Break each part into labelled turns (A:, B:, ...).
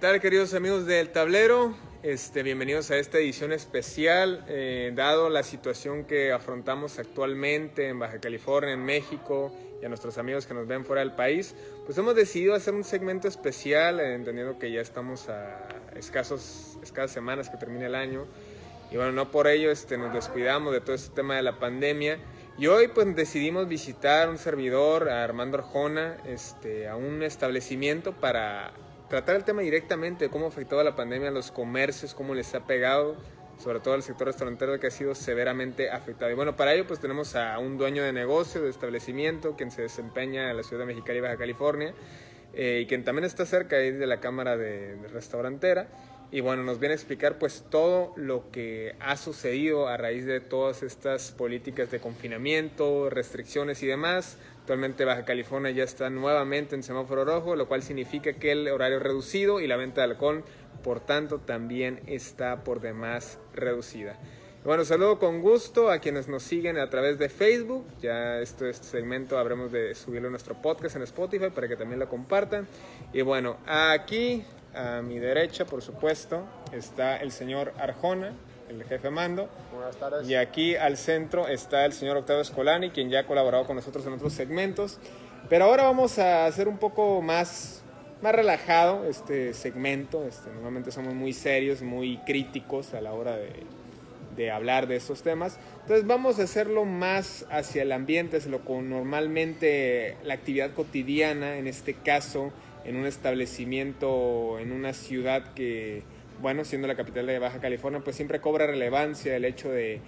A: tal queridos amigos del tablero? Este, bienvenidos a esta edición especial, eh, dado la situación que afrontamos actualmente en Baja California, en México y a nuestros amigos que nos ven fuera del país, pues hemos decidido hacer un segmento especial, eh, entendiendo que ya estamos a escasos, escasas semanas que termine el año, y bueno, no por ello este, nos descuidamos de todo este tema de la pandemia, y hoy pues decidimos visitar un servidor, a Armando Arjona, este, a un establecimiento para tratar el tema directamente de cómo ha afectado la pandemia a los comercios, cómo les ha pegado, sobre todo al sector restaurantero que ha sido severamente afectado. Y bueno, para ello pues tenemos a un dueño de negocio, de establecimiento, quien se desempeña en la ciudad de Mexicali, Baja California, eh, y quien también está cerca de la Cámara de, de Restaurantera. Y bueno, nos viene a explicar pues todo lo que ha sucedido a raíz de todas estas políticas de confinamiento, restricciones y demás Actualmente Baja California ya está nuevamente en semáforo rojo, lo cual significa que el horario reducido y la venta de alcohol, por tanto, también está por demás reducida. Bueno, saludo con gusto a quienes nos siguen a través de Facebook. Ya este, este segmento habremos de subirlo a nuestro podcast en Spotify para que también lo compartan. Y bueno, aquí a mi derecha, por supuesto, está el señor Arjona, el jefe mando. Buenas tardes. Y aquí al centro está el señor Octavio Escolani, quien ya ha colaborado con nosotros en otros segmentos. Pero ahora vamos a hacer un poco más, más relajado este segmento. Este, normalmente somos muy serios, muy críticos a la hora de, de hablar de estos temas. Entonces vamos a hacerlo más hacia el ambiente, hacia lo con normalmente la actividad cotidiana, en este caso en un establecimiento, en una ciudad que bueno, siendo la capital de Baja California, pues siempre cobra relevancia el hecho de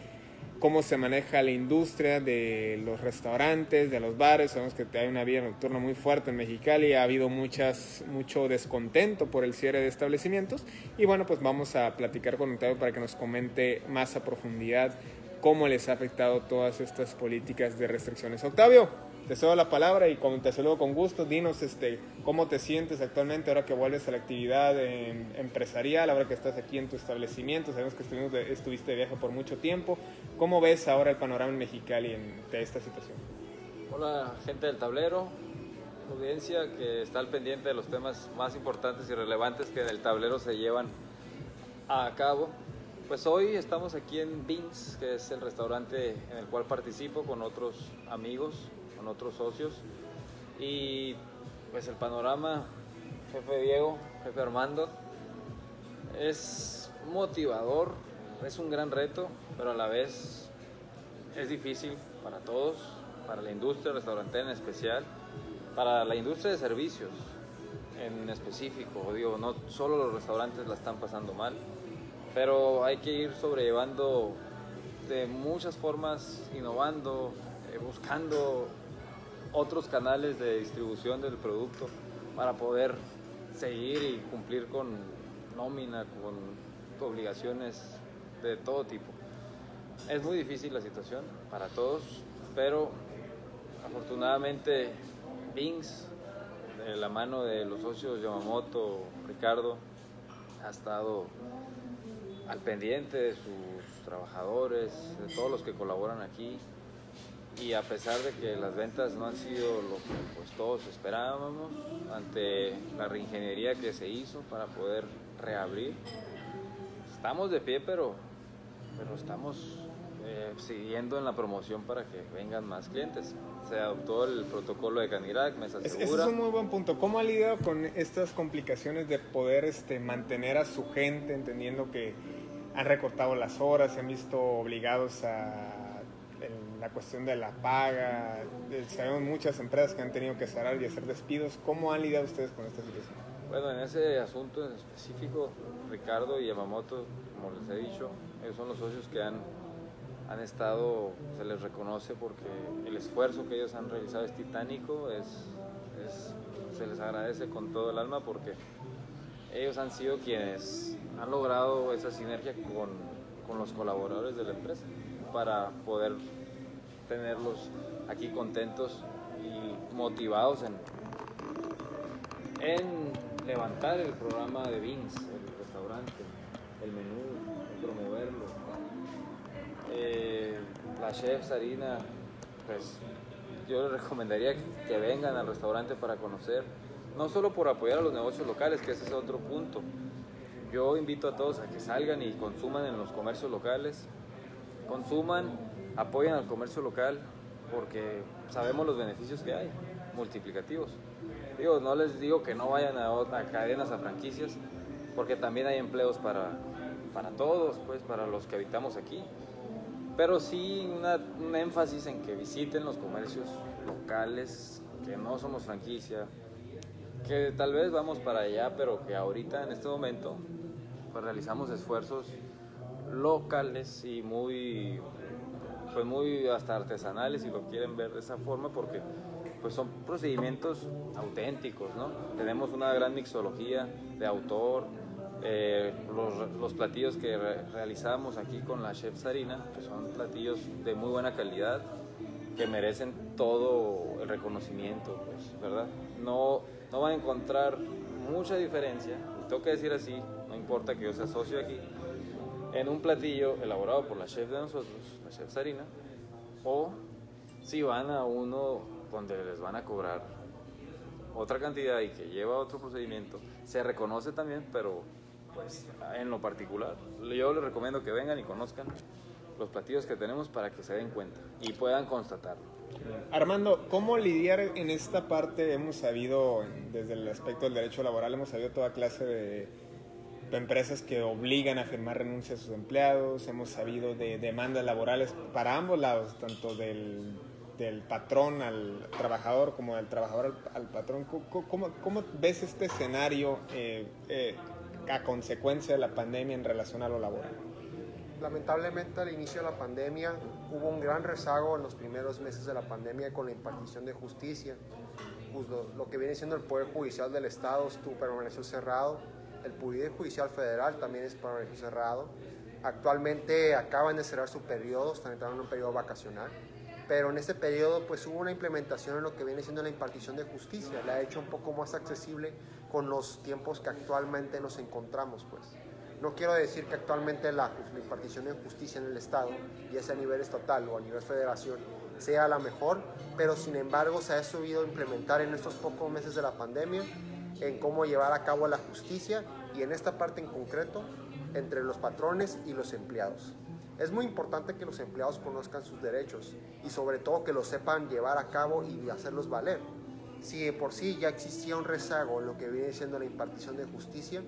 A: cómo se maneja la industria de los restaurantes, de los bares. Sabemos que hay una vida nocturna muy fuerte en Mexicali, ha habido mucho descontento por el cierre de establecimientos. Y bueno, pues vamos a platicar con Octavio para que nos comente más a profundidad cómo les ha afectado todas estas políticas de restricciones. Octavio te cedo la palabra y te saludo con gusto, dinos este, cómo te sientes actualmente ahora que vuelves a la actividad empresarial, ahora que estás aquí en tu establecimiento, sabemos que estuviste de viaje por mucho tiempo, ¿cómo ves ahora el panorama en Mexicali en, de esta situación?
B: Hola gente del tablero, audiencia que está al pendiente de los temas más importantes y relevantes que en el tablero se llevan a cabo. Pues hoy estamos aquí en Beans, que es el restaurante en el cual participo con otros amigos otros socios. Y pues el panorama, jefe Diego, jefe Armando, es motivador, es un gran reto, pero a la vez es difícil para todos, para la industria restaurantera en especial, para la industria de servicios en específico. Digo, no solo los restaurantes la están pasando mal, pero hay que ir sobrellevando de muchas formas, innovando, eh, buscando otros canales de distribución del producto para poder seguir y cumplir con nómina, con obligaciones de todo tipo. Es muy difícil la situación para todos, pero afortunadamente Bings, de la mano de los socios Yamamoto, Ricardo, ha estado al pendiente de sus trabajadores, de todos los que colaboran aquí, y a pesar de que las ventas no han sido lo que pues, todos esperábamos ante la reingeniería que se hizo para poder reabrir, estamos de pie, pero, pero estamos eh, siguiendo en la promoción para que vengan más clientes. Se adoptó el protocolo de Canirac, Mesa
A: Es-
B: Segura.
A: Ese es un muy buen punto. ¿Cómo ha lidiado con estas complicaciones de poder este, mantener a su gente, entendiendo que han recortado las horas, se han visto obligados a la cuestión de la paga? Sabemos muchas empresas que han tenido que cerrar y hacer despidos. ¿Cómo han lidiado ustedes con esta situación?
B: Bueno, en ese asunto en específico, Ricardo y Yamamoto, como les he dicho, ellos son los socios que han, han estado, se les reconoce porque el esfuerzo que ellos han realizado es titánico, es- se les agradece con todo el alma porque ellos han sido quienes han logrado esa sinergia con, con los colaboradores de la empresa para poder tenerlos aquí contentos y motivados en, en levantar el programa de Vince, el restaurante, el menú, en promoverlo. Eh, la chef Sarina, pues yo les recomendaría que vengan al restaurante para conocer, no solo por apoyar a los negocios locales, que ese es otro punto. Yo invito a todos a que salgan y consuman en los comercios locales, consuman, apoyen al comercio local, porque sabemos los beneficios que hay, multiplicativos. Digo, no les digo que no vayan a, cadenas, a franquicias, porque también hay empleos para, para todos, pues para los que habitamos aquí. Pero sí un énfasis en que visiten los comercios locales, que no somos franquicia, que tal vez vamos para allá, pero que ahorita en este momento pues realizamos esfuerzos locales y muy pues muy hasta artesanales si lo quieren ver de esa forma porque pues son procedimientos auténticos, ¿no? Tenemos una gran mixología de autor, eh, los, los platillos que re- realizamos aquí con la chef Sarina, que son platillos de muy buena calidad, que merecen todo el reconocimiento, pues, ¿verdad? No, no van a encontrar mucha diferencia, tengo que decir así, no importa que yo sea socio aquí, en un platillo elaborado por la chef de nosotros, la chef Sarina, o si van a uno donde les van a cobrar otra cantidad y que lleva otro procedimiento, se reconoce también, pero pues en lo particular, yo les recomiendo que vengan y conozcan los platillos que tenemos para que se den cuenta y puedan constatarlo.
A: Armando, ¿cómo lidiar en esta parte? Hemos sabido, desde el aspecto del derecho laboral, hemos sabido toda clase de, empresas que obligan a firmar renuncia a sus empleados, hemos sabido de demandas laborales para ambos lados, tanto del, del patrón al trabajador como del trabajador al, al patrón. ¿Cómo, cómo, cómo ves este escenario eh, eh, a consecuencia de la pandemia en relación a lo laboral?
C: Lamentablemente al inicio de la pandemia hubo un gran rezago en los primeros meses de la pandemia con la impartición de justicia. Pues lo, lo que viene siendo el Poder Judicial del Estado estuvo, permaneció cerrado, el Poder Judicial Federal también es permaneció cerrado. Actualmente acaban de cerrar su periodo, están entrando en un periodo vacacional, pero en este periodo pues hubo una implementación en lo que viene siendo la impartición de justicia, la ha hecho un poco más accesible con los tiempos que actualmente nos encontramos pues. No quiero decir que actualmente la, la impartición de justicia en el Estado, ya sea a nivel estatal o a nivel federación, sea la mejor, pero sin embargo se ha sabido implementar en estos pocos meses de la pandemia en cómo llevar a cabo la justicia y en esta parte en concreto entre los patrones y los empleados. Es muy importante que los empleados conozcan sus derechos y sobre todo que los sepan llevar a cabo y hacerlos valer. Si de por sí ya existía un rezago en lo que viene siendo la impartición de justicia,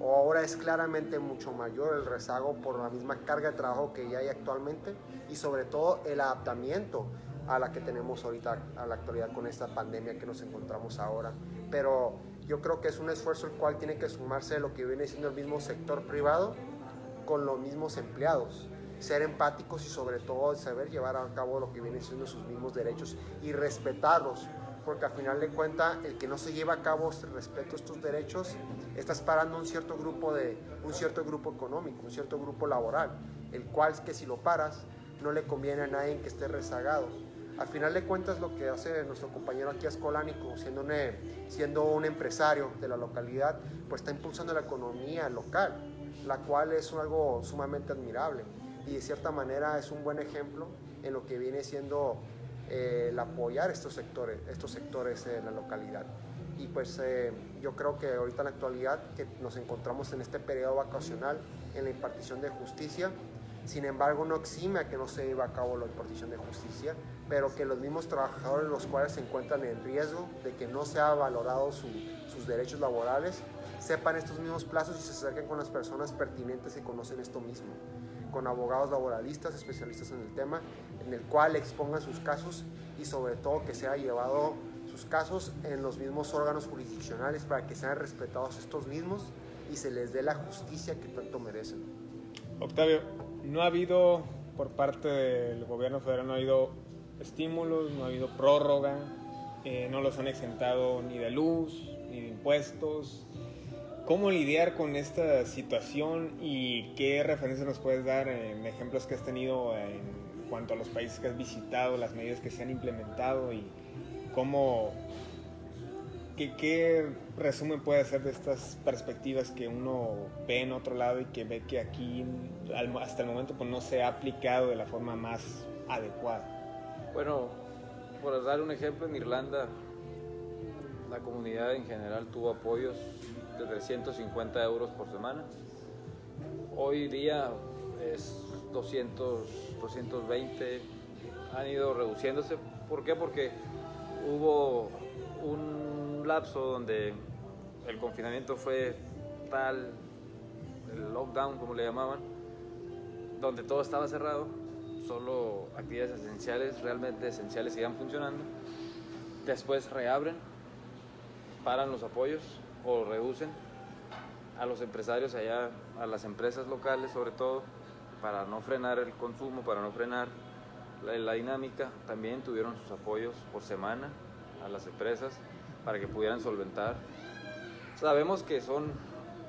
C: o ahora es claramente mucho mayor el rezago por la misma carga de trabajo que ya hay actualmente y sobre todo el adaptamiento a la que tenemos ahorita a la actualidad con esta pandemia que nos encontramos ahora. Pero yo creo que es un esfuerzo el cual tiene que sumarse lo que viene siendo el mismo sector privado con los mismos empleados. Ser empáticos y sobre todo saber llevar a cabo lo que viene siendo sus mismos derechos y respetarlos porque al final de cuentas el que no se lleva a cabo este respeto a estos derechos estás parando un cierto grupo de un cierto grupo económico, un cierto grupo laboral, el cual es que si lo paras no le conviene a nadie que esté rezagado. Al final de cuentas lo que hace nuestro compañero aquí Escolánico, siendo un, siendo un empresario de la localidad, pues está impulsando la economía local, la cual es algo sumamente admirable y de cierta manera es un buen ejemplo en lo que viene siendo eh, el apoyar estos sectores, estos sectores en la localidad. Y pues eh, yo creo que ahorita en la actualidad que nos encontramos en este periodo vacacional en la impartición de justicia, Sin embargo, no exime a que no se lleve a cabo la impartición de justicia, pero que los mismos trabajadores los cuales se encuentran en riesgo de que no sea valorado sus derechos laborales sepan estos mismos plazos y se acerquen con las personas pertinentes que conocen esto mismo, con abogados laboralistas especialistas en el tema, en el cual expongan sus casos y sobre todo que sea llevado sus casos en los mismos órganos jurisdiccionales para que sean respetados estos mismos y se les dé la justicia que tanto merecen.
A: Octavio, no ha habido por parte del gobierno federal, no ha habido estímulos, no ha habido prórroga, eh, no los han exentado ni de luz, ni de impuestos. ¿Cómo lidiar con esta situación y qué referencias nos puedes dar en ejemplos que has tenido en cuanto a los países que has visitado, las medidas que se han implementado y cómo, qué, qué resumen puede hacer de estas perspectivas que uno ve en otro lado y que ve que aquí hasta el momento pues, no se ha aplicado de la forma más adecuada?
B: Bueno, por dar un ejemplo, en Irlanda la comunidad en general tuvo apoyos de 350 euros por semana. Hoy día es 200, 220, han ido reduciéndose. ¿Por qué? Porque hubo un lapso donde el confinamiento fue tal, el lockdown como le llamaban, donde todo estaba cerrado, solo actividades esenciales, realmente esenciales, siguen funcionando. Después reabren, paran los apoyos o reducen a los empresarios allá, a las empresas locales sobre todo, para no frenar el consumo, para no frenar la, dinámica, también tuvieron sus apoyos por semana a las empresas para que pudieran solventar. Sabemos que son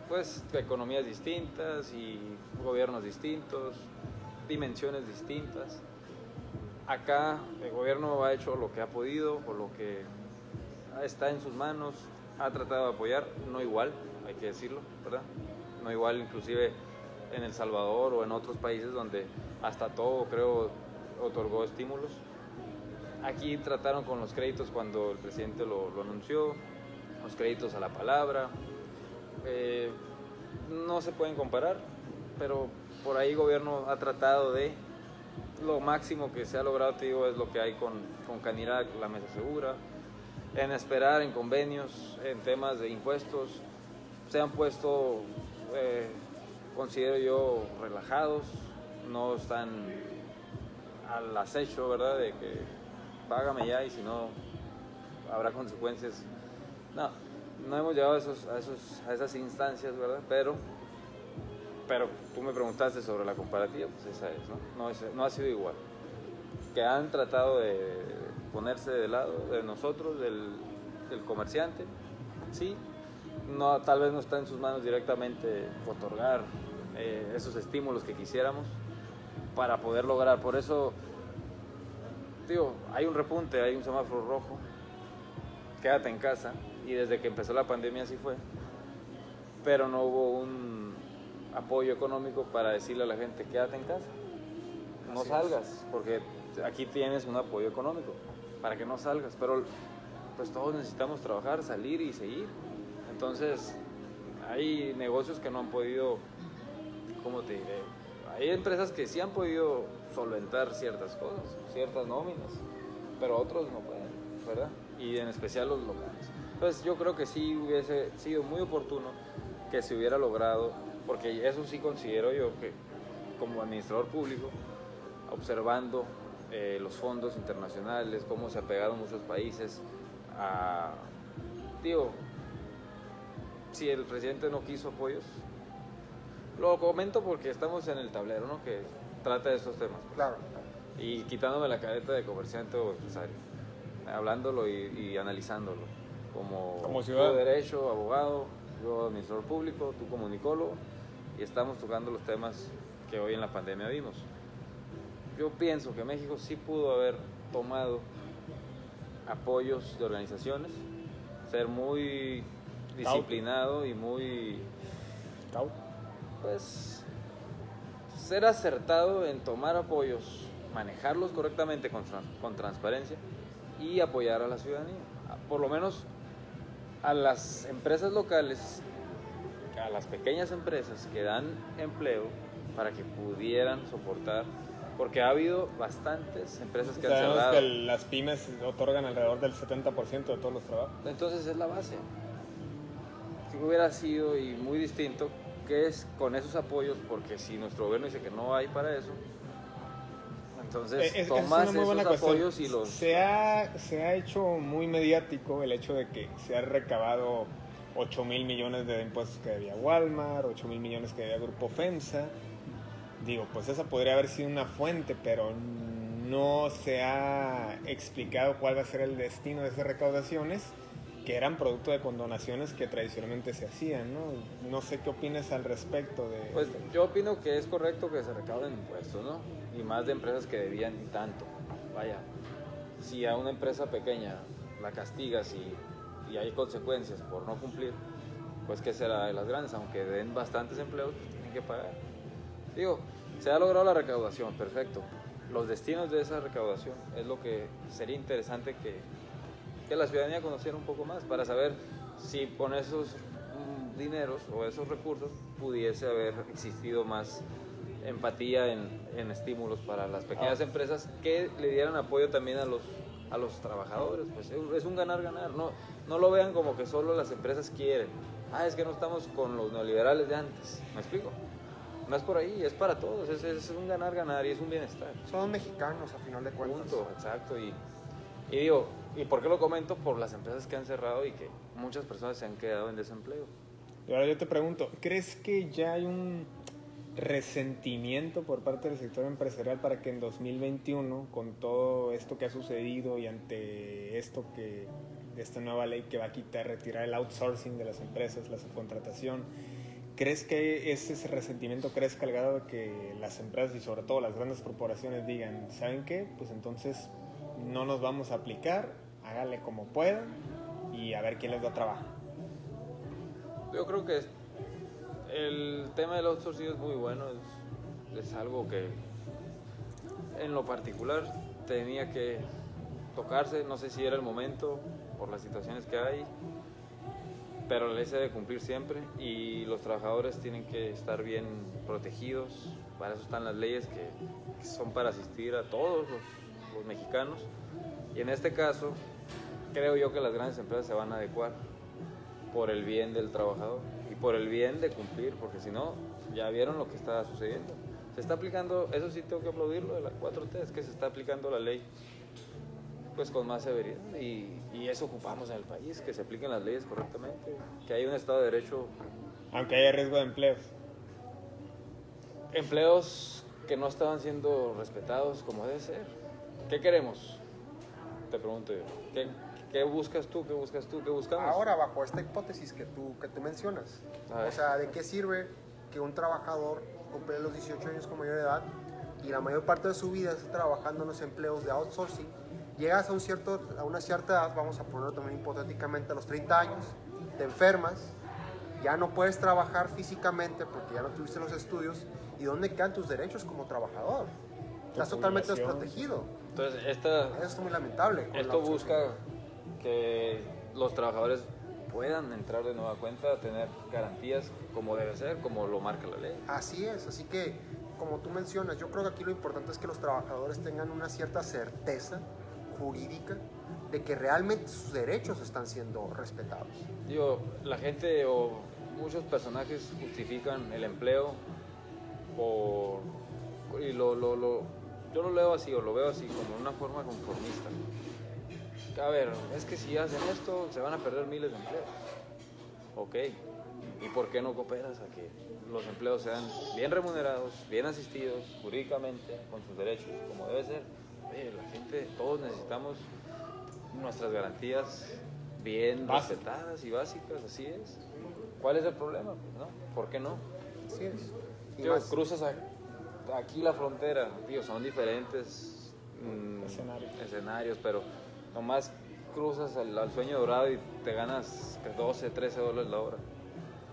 B: pues economías distintas y gobiernos distintos, dimensiones distintas. Acá el gobierno ha hecho lo que ha podido, por lo que está en sus manos, ha tratado de apoyar, no igual, hay que decirlo, ¿verdad? No igual inclusive en El Salvador o en otros países donde hasta todo creo otorgó estímulos. Aquí trataron con los créditos cuando el presidente lo, anunció, los créditos a la palabra. Eh, no se pueden comparar, pero por ahí el gobierno ha tratado de lo máximo que se ha logrado, te digo, es lo que hay con, con Canirac, la mesa segura, en esperar en convenios, en temas de impuestos, se han puesto, eh, considero yo, relajados, no están al acecho, ¿verdad? De que págame ya y si no habrá consecuencias. No, no hemos llegado a, esos, a, esos, a esas instancias, ¿verdad? Pero, pero tú me preguntaste sobre la comparativa, pues esa es, ¿no? No, no ha sido igual. Que han tratado de ponerse de lado de nosotros, del, del comerciante, sí, no, tal vez no está en sus manos directamente otorgar eh, esos estímulos que quisiéramos para poder lograr. Por eso, hay un repunte, hay un semáforo rojo, quédate en casa, y desde que empezó la pandemia así fue, pero no hubo un apoyo económico para decirle a la gente, quédate en casa, no salgas, porque aquí tienes un apoyo económico para que no salgas, pero pues todos necesitamos trabajar, salir y seguir. Entonces, hay negocios que no han podido, ¿cómo te diré? Hay empresas que sí han podido solventar ciertas cosas, ciertas nóminas, pero otros no pueden, ¿verdad? Y en especial los locales. Entonces, yo creo que sí hubiese sido muy oportuno que se hubiera logrado, porque eso sí considero yo que como administrador público, observando eh, los fondos internacionales, cómo se ha pegado muchos países a... Digo, si el presidente no quiso apoyos, lo comento porque estamos en el tablero, ¿no? Trata de estos temas. Pues.
C: Claro.
B: Y quitándome la cadeta de comerciante o empresario, hablándolo y, analizándolo. Como,
A: como
B: ciudadano. de derecho, abogado, yo administrador público, tú comunicólogo, y estamos tocando los temas que hoy en la pandemia vimos yo pienso que México sí pudo haber tomado apoyos de organizaciones, ser muy disciplinado y muy... Pues ser acertado en tomar apoyos, manejarlos correctamente con, con transparencia y apoyar a la ciudadanía. Por lo menos a las empresas locales, a las pequeñas empresas que dan empleo, para que pudieran soportar, porque ha habido bastantes empresas que han
A: Sabemos
B: cerrado.
A: que las pymes otorgan alrededor del 70% de todos los trabajos.
B: Entonces es la base. Si hubiera sido y muy distinto, que es con esos apoyos, porque si nuestro gobierno dice que no hay para eso, entonces
A: Eh, es- es
B: tomas
A: buena
B: esos
A: cuestión.
B: apoyos y los...
A: Se ha, se ha hecho muy mediático el hecho de que se ha recabado 8 mil millones de impuestos que debía Walmart, 8 mil millones que debía Grupo FEMSA. Digo, pues esa podría haber sido una fuente, pero no se ha explicado cuál va a ser el destino de esas recaudaciones que eran producto de condonaciones que tradicionalmente se hacían, ¿no? No sé qué opinas al respecto de...
B: Pues yo opino que es correcto que se recauden impuestos, ¿no? Y más de empresas que debían y tanto. Vaya, si a una empresa pequeña la castigas y, y hay consecuencias por no cumplir, pues qué será de las grandes, aunque den bastantes empleos, pues tienen que pagar. Digo, se ha logrado la recaudación, perfecto. Los destinos de esa recaudación es lo que sería interesante que, que la ciudadanía conociera un poco más para saber si con esos mm, dineros o esos recursos pudiese haber existido más empatía en, en estímulos para las pequeñas empresas que le dieran apoyo también a los a los trabajadores. Pues es un ganar ganar no no lo vean como que solo las empresas quieren. Ah es que no estamos con los neoliberales de antes. Me explico no es por ahí es para todos. Es, es un ganar ganar y es un bienestar.
C: Son mexicanos a final de cuentas.
B: Punto, exacto. Y, y digo, ¿y por qué lo comento? Por las empresas que han cerrado y que muchas personas se han quedado en desempleo.
A: Y ahora yo te pregunto, ¿crees que ya hay un resentimiento por parte del sector empresarial para que en 2021, con todo esto que ha sucedido y ante esto que, esta nueva ley que va a quitar, retirar el outsourcing de las empresas, la subcontratación, ¿crees que ese, ese resentimiento crezca al grado de que las empresas y sobre todo las grandes corporaciones digan, ¿saben qué? Pues entonces no nos vamos a aplicar, hágale como puedan y a ver quién les da trabajo.
B: Yo creo que el tema del outsourcing es muy bueno, es, es algo que en lo particular tenía que tocarse, no sé si era el momento por las situaciones que hay, pero la ley se debe cumplir siempre y los trabajadores tienen que estar bien protegidos, para eso están las leyes que son para asistir a todos los, los mexicanos y en este caso creo yo que las grandes empresas se van a adecuar por el bien del trabajador y por el bien de cumplir, porque si no, ya vieron lo que está sucediendo. Se está aplicando, eso sí tengo que aplaudirlo de la 4T, es que se está aplicando la ley pues con más severidad y, y eso ocupamos en el país, que se apliquen las leyes correctamente, que haya un Estado de Derecho,
A: Aunque haya riesgo de empleos.
B: empleos que no estaban siendo respetados como debe ser. ¿Qué queremos? Te pregunto yo. ¿Qué, qué buscas tú? ¿Qué buscas tú? ¿Qué buscamos?
C: Ahora, bajo esta hipótesis que tú, que tú mencionas, o sea, ¿de qué sirve que un trabajador cumple los 18 años con mayor edad y la mayor parte de su vida está trabajando en los empleos de outsourcing? Llegas a, un cierto, a una cierta edad, vamos a ponerlo también hipotéticamente a los 30 años, te enfermas, ya no puedes trabajar físicamente porque ya no tuviste los estudios, ¿y dónde quedan tus derechos como trabajador? Estás totalmente desprotegido.
B: Entonces, esta,
C: Eso es muy lamentable.
B: Esto busca que los trabajadores puedan entrar de nueva cuenta, tener garantías como debe ser, como lo marca la ley.
C: Así es, así que como tú mencionas, yo creo que aquí lo importante es que los trabajadores tengan una cierta certeza jurídica de que realmente sus derechos están siendo respetados.
B: Digo, la gente o muchos personajes justifican el empleo por... Y lo, lo, lo- yo lo leo así o lo veo así, como una forma conformista. A ver, es que si hacen esto se van a perder miles de empleos. Ok, ¿y por qué no cooperas a que los empleos sean bien remunerados, bien asistidos jurídicamente, con sus derechos, como debe ser? Oye, la gente, todos necesitamos nuestras garantías bien
A: Básicas.
B: respetadas y básicas, así es. ¿Cuál es el problema? ¿no? ¿Por qué no?
C: Así es. Y
B: Tío,
C: más-
B: cruzas a- aquí la frontera, tío, son diferentes mm,
A: Escenarios.
B: escenarios, pero nomás cruzas al, al sueño dorado y te ganas 12, 13 dólares la hora.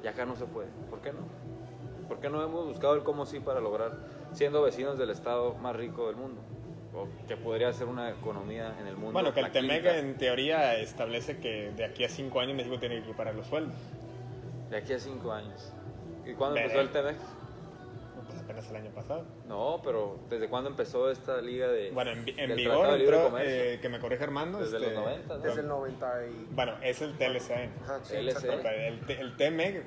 B: Y acá no se puede. ¿Por qué no? ¿Por qué no hemos buscado el cómo sí para lograr, siendo vecinos del estado más rico del mundo? O que podría ser una economía en el mundo.
A: Bueno, que el TEMEC en teoría establece que de aquí a cinco años México tiene que equiparar los sueldos.
B: De aquí a 5 años. ¿Y cuándo
A: Veré.
B: empezó el TEMEC?
A: Pues apenas el año pasado.
B: No, pero ¿desde cuándo empezó esta liga de
A: Bueno, en, vigor entró, eh, que me corrige Armando.
B: Desde
A: este,
B: los 90, ¿no?
C: Desde el 90 y...
A: Bueno, es el TLCN.
C: Ajá, sí.
A: El, el TMEG,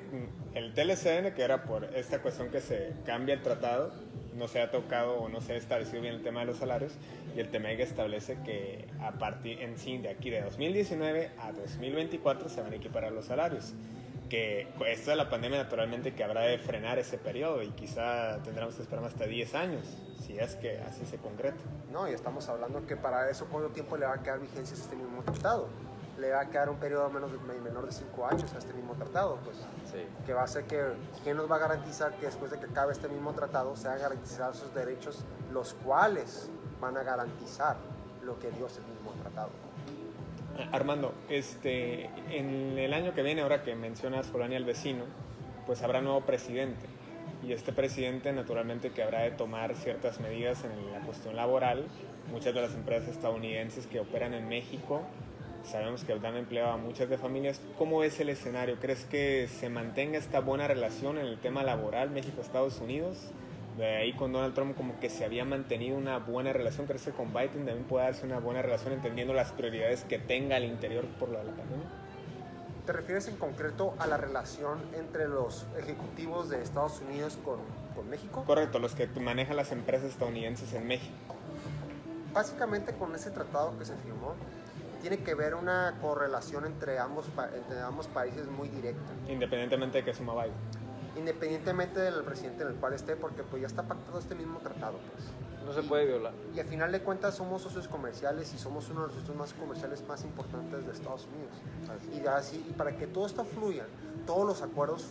A: el TLCN, que era por esta cuestión que se cambia el tratado, no se ha tocado o no se ha establecido bien el tema de los salarios, y el TMEG establece que a partir en sí, de aquí de 2019 a 2024 se van a equiparar los salarios. Que esto de la pandemia, naturalmente, que habrá de frenar ese periodo y quizá tendremos que esperar hasta 10 años, si es que así se concreta.
C: No, y estamos hablando que para eso cuánto tiempo le va a quedar vigencia a este mismo tratado. Le va a quedar un periodo menos de, menor de 5 años a este mismo tratado, pues.
B: Sí.
C: Que va a hacer que, ¿quién nos va a garantizar que después de que acabe este mismo tratado se van a garantizar sus derechos, los cuales van a garantizar lo que dio ese mismo tratado?
A: Armando, este, en el año que viene, ahora que mencionas Polonia el vecino, pues habrá nuevo presidente. Y este presidente naturalmente que habrá de tomar ciertas medidas en la cuestión laboral. Muchas de las empresas estadounidenses que operan en México sabemos que dan empleo a muchas de familias. ¿Cómo es el escenario? ¿Crees que se mantenga esta buena relación en el tema laboral México-Estados Unidos? De ahí con Donald Trump como que se había mantenido una buena relación. ¿Crees que con Biden también puede darse una buena relación entendiendo las prioridades que tenga al interior por lo de la pandemia?
C: ¿Te refieres en concreto a la relación entre los ejecutivos de Estados Unidos con, con México?
A: Correcto, los que manejan las empresas estadounidenses en México.
C: Básicamente con ese tratado que se firmó, tiene que ver una correlación entre ambos, entre ambos países muy directa.
A: Independientemente de que suma Biden.
C: Independientemente del presidente en el cual esté, porque pues ya está pactado este mismo tratado, pues.
B: No se puede violar.
C: Y al final de cuentas somos socios comerciales y somos uno de los socios más comerciales más importantes de Estados Unidos. Y, así, y para que todo esto fluya, todos los acuerdos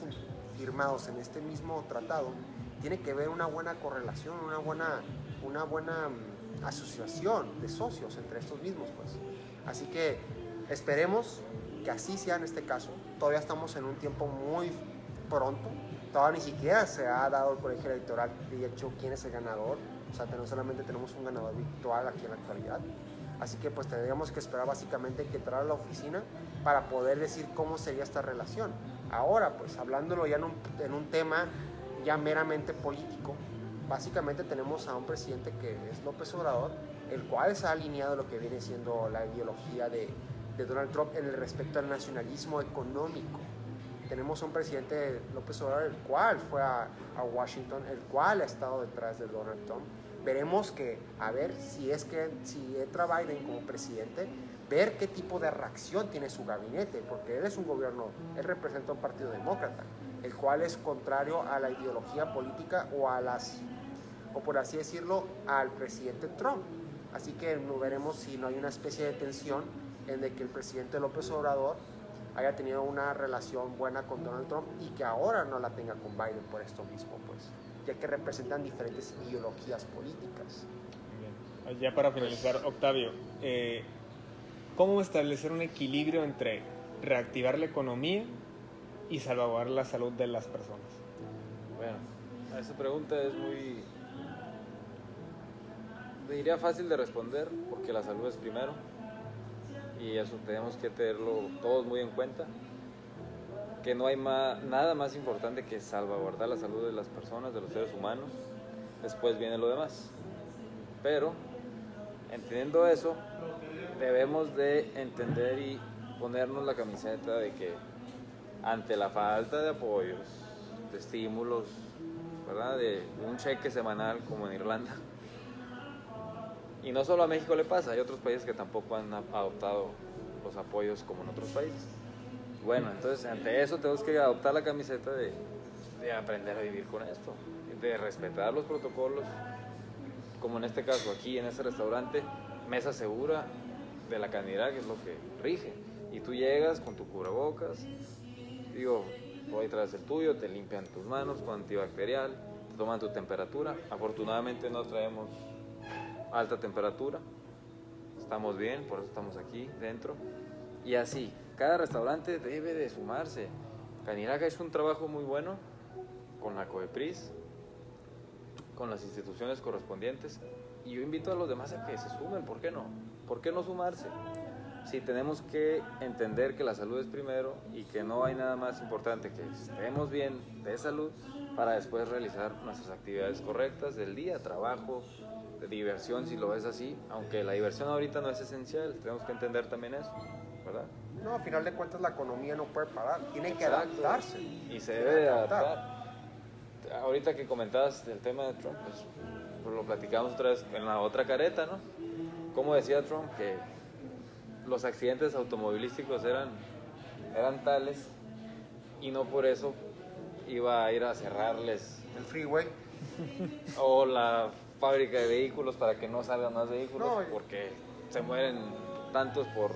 C: firmados en este mismo tratado, tiene que haber una buena correlación, una buena, una buena mm, asociación de socios entre estos mismos. Pues. Así que esperemos que así sea en este caso. Todavía estamos en un tiempo muy pronto. Todavía ni siquiera se ha dado el colegio electoral de hecho quién es el ganador. O sea, no solamente tenemos un ganador virtual aquí en la actualidad. Así que pues tendríamos que esperar básicamente que entrara a la oficina para poder decir cómo sería esta relación. Ahora, pues hablándolo ya en un, en un tema ya meramente político, básicamente tenemos a un presidente que es López Obrador, el cual se ha alineado a lo que viene siendo la ideología de, de Donald Trump en el respecto al nacionalismo económico. Tenemos a un presidente López Obrador, el cual fue a, a Washington, el cual ha estado detrás de Donald Trump. Veremos que, a ver si es que, si entra Biden como presidente, ver qué tipo de reacción tiene su gabinete, porque él es un gobierno, él representa un partido demócrata, el cual es contrario a la ideología política o a las, o por así decirlo, al presidente Trump. Así que no veremos si no hay una especie de tensión en de que el presidente López Obrador haya tenido una relación buena con Donald Trump y que ahora no la tenga con Biden por esto mismo, pues, ya que representan diferentes ideologías políticas.
A: Bien. Ya para finalizar, Octavio, eh, ¿cómo establecer un equilibrio entre reactivar la economía y salvaguardar la salud de las personas?
B: Bueno, esa pregunta es muy... Diría fácil de responder porque la salud es primero y eso tenemos que tenerlo todos muy en cuenta. Que no hay ma- nada más importante que salvaguardar la salud de las personas, de los seres humanos. Después viene lo demás. Pero, entendiendo eso, debemos de entender y ponernos la camiseta de que ante la falta de apoyos, de estímulos, ¿verdad? De un cheque semanal como en Irlanda. Y no solo a México le pasa, hay otros países que tampoco han adoptado los apoyos como en otros países. Bueno, entonces ante eso tenemos que adoptar la camiseta de, de aprender a vivir con esto, de respetar los protocolos, como en este caso aquí en este restaurante, mesa segura de la cantidad que es lo que rige. Y tú llegas con tu cubrebocas, digo, hoy traes el tuyo, te limpian tus manos con antibacterial, te toman tu temperatura. Afortunadamente no traemos alta temperatura, estamos bien, por eso estamos aquí dentro. Y así, cada restaurante debe de sumarse. Caniraca es un trabajo muy bueno con la COEPRIS, con las instituciones correspondientes. Y yo invito a los demás a que se sumen, ¿por qué no? ¿Por qué no sumarse? sí tenemos que entender que la salud es primero y que no hay nada más importante que estemos bien de salud para después realizar nuestras actividades correctas del día, trabajo, diversión, si lo ves así, aunque la diversión ahorita no es esencial, tenemos que entender también eso, ¿verdad?
C: No, a final de cuentas la economía no puede parar, tiene que adaptarse.
B: Y se debe de adaptar. Ahorita que comentabas del tema de Trump, pues, pues lo platicamos otra vez en la otra careta, ¿no? Como decía Trump que los accidentes automovilísticos eran, eran tales y no por eso iba a ir a cerrarles
C: El freeway.
B: o la fábrica de vehículos para que no salgan más vehículos
C: No,
B: porque se mueren tantos por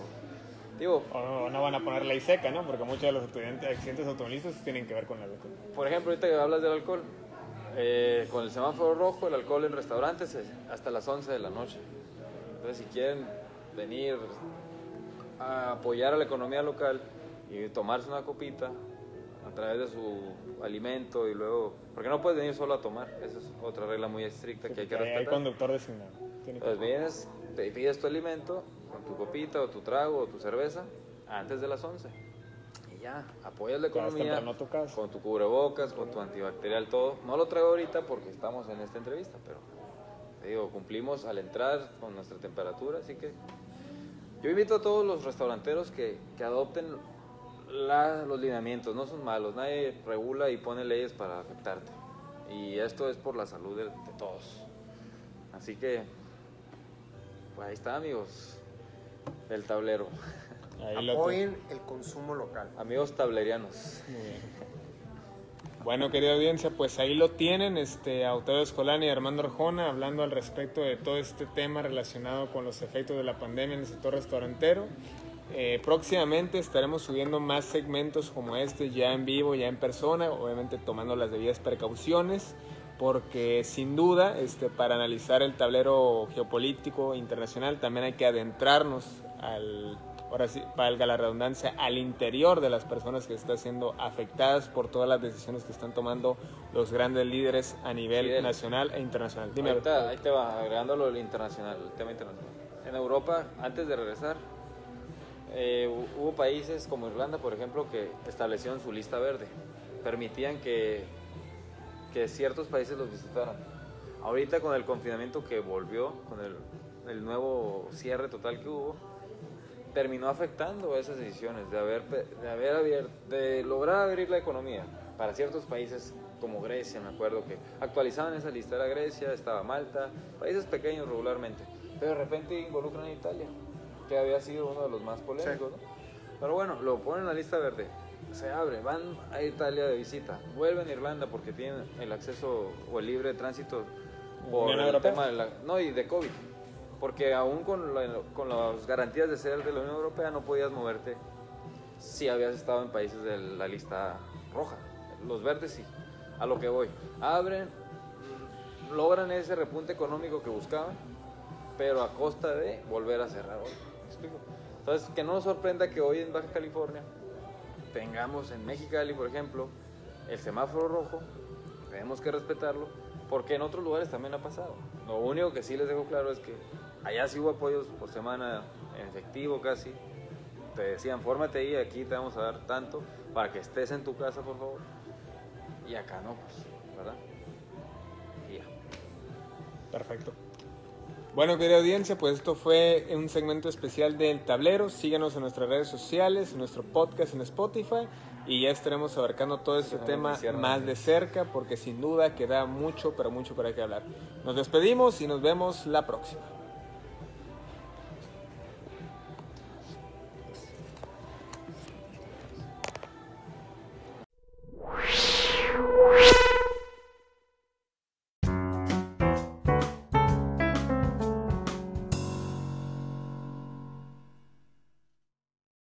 B: digo
A: O no, no van a poner ley seca, ¿no? Porque muchos de los estudiantes, accidentes automovilísticos tienen que ver con la alcohol.
B: Por ejemplo, ahorita que hablas del alcohol, eh, con el semáforo rojo, el alcohol en restaurantes es hasta las 11 de la noche. Entonces, si quieren venir a apoyar a la economía local y tomarse una copita través de su alimento y luego... Porque no puedes venir solo a tomar, esa es otra regla muy estricta que hay que
A: Porque hay
B: respetar.
A: conductor designado.
B: Entonces vienes, te pides tu alimento con tu copita o tu trago o tu cerveza antes de las 11. Y ya, apoyas la economía
A: tu
B: con tu cubrebocas, con tu antibacterial, todo. No lo traigo ahorita porque estamos en esta entrevista, pero te digo, cumplimos al entrar con nuestra temperatura, así que yo invito a todos los restauranteros que, que adopten la- los lineamientos, no son malos, nadie regula y pone leyes para afectarte. Y esto es por la salud de, de todos. Así que, pues ahí está, amigos, el tablero.
A: Ahí lo
C: Apoyen el consumo local.
B: Amigos tablerianos.
A: Muy bien. Bueno, querida audiencia, pues ahí lo tienen, este, Autorio Escolani y Armando Arjona hablando al respecto de todo este tema relacionado con los efectos de la pandemia en el sector restaurantero. Eh, próximamente estaremos subiendo más segmentos como este ya en vivo, ya en persona, obviamente tomando las debidas precauciones, porque sin duda este, para analizar el tablero geopolítico internacional también hay que adentrarnos al, ahora sí, valga la redundancia, al interior de las personas que están siendo afectadas por todas las decisiones que están tomando los grandes líderes a nivel nacional e internacional. Dime,
B: ahí te va, agregándolo el internacional, el tema internacional. En Europa, antes de regresar, eh, hu- hubo países como Irlanda, por ejemplo, que establecieron su lista verde. Permitían que, que ciertos países los visitaran. Ahorita con el confinamiento que volvió, con el, el nuevo cierre total que hubo, terminó afectando esas decisiones de haber, de haber abierto, de lograr abrir la economía para ciertos países como Grecia, me acuerdo que actualizaban esa lista, era Grecia, estaba Malta, países pequeños regularmente, pero de repente involucran a Italia, que había sido uno de los más polémicos, ¿no? Pero bueno, lo ponen en la lista verde, se abre, van a Italia de visita, vuelven a Irlanda porque tienen el acceso o el libre tránsito por el
A: Europea.
B: tema de la, no, y de COVID. Porque aún con, la- con las garantías de ser de la Unión Europea no podías moverte si habías estado en países de la lista roja. Los verdes sí. A lo que voy. Abren, logran ese repunte económico que buscaban, pero a costa de volver a cerrar hoy. ¿Me Entonces, que no nos sorprenda que hoy en Baja California tengamos en Mexicali, por ejemplo, el semáforo rojo, tenemos que respetarlo, porque en otros lugares también ha pasado. Lo único que sí les dejo claro es que allá sí hubo apoyos por semana en efectivo casi. Te decían, fórmate ahí, aquí te vamos a dar tanto para que estés en tu casa, por favor. Y acá no, pues, ¿verdad? Y ya.
A: Perfecto. Bueno, querida audiencia, pues esto fue un segmento especial del tablero. Síganos en nuestras redes sociales, en nuestro podcast en Spotify y ya estaremos abarcando todo este tema más de cerca porque sin duda queda mucho, pero mucho para que hablar. Nos despedimos y nos vemos la próxima.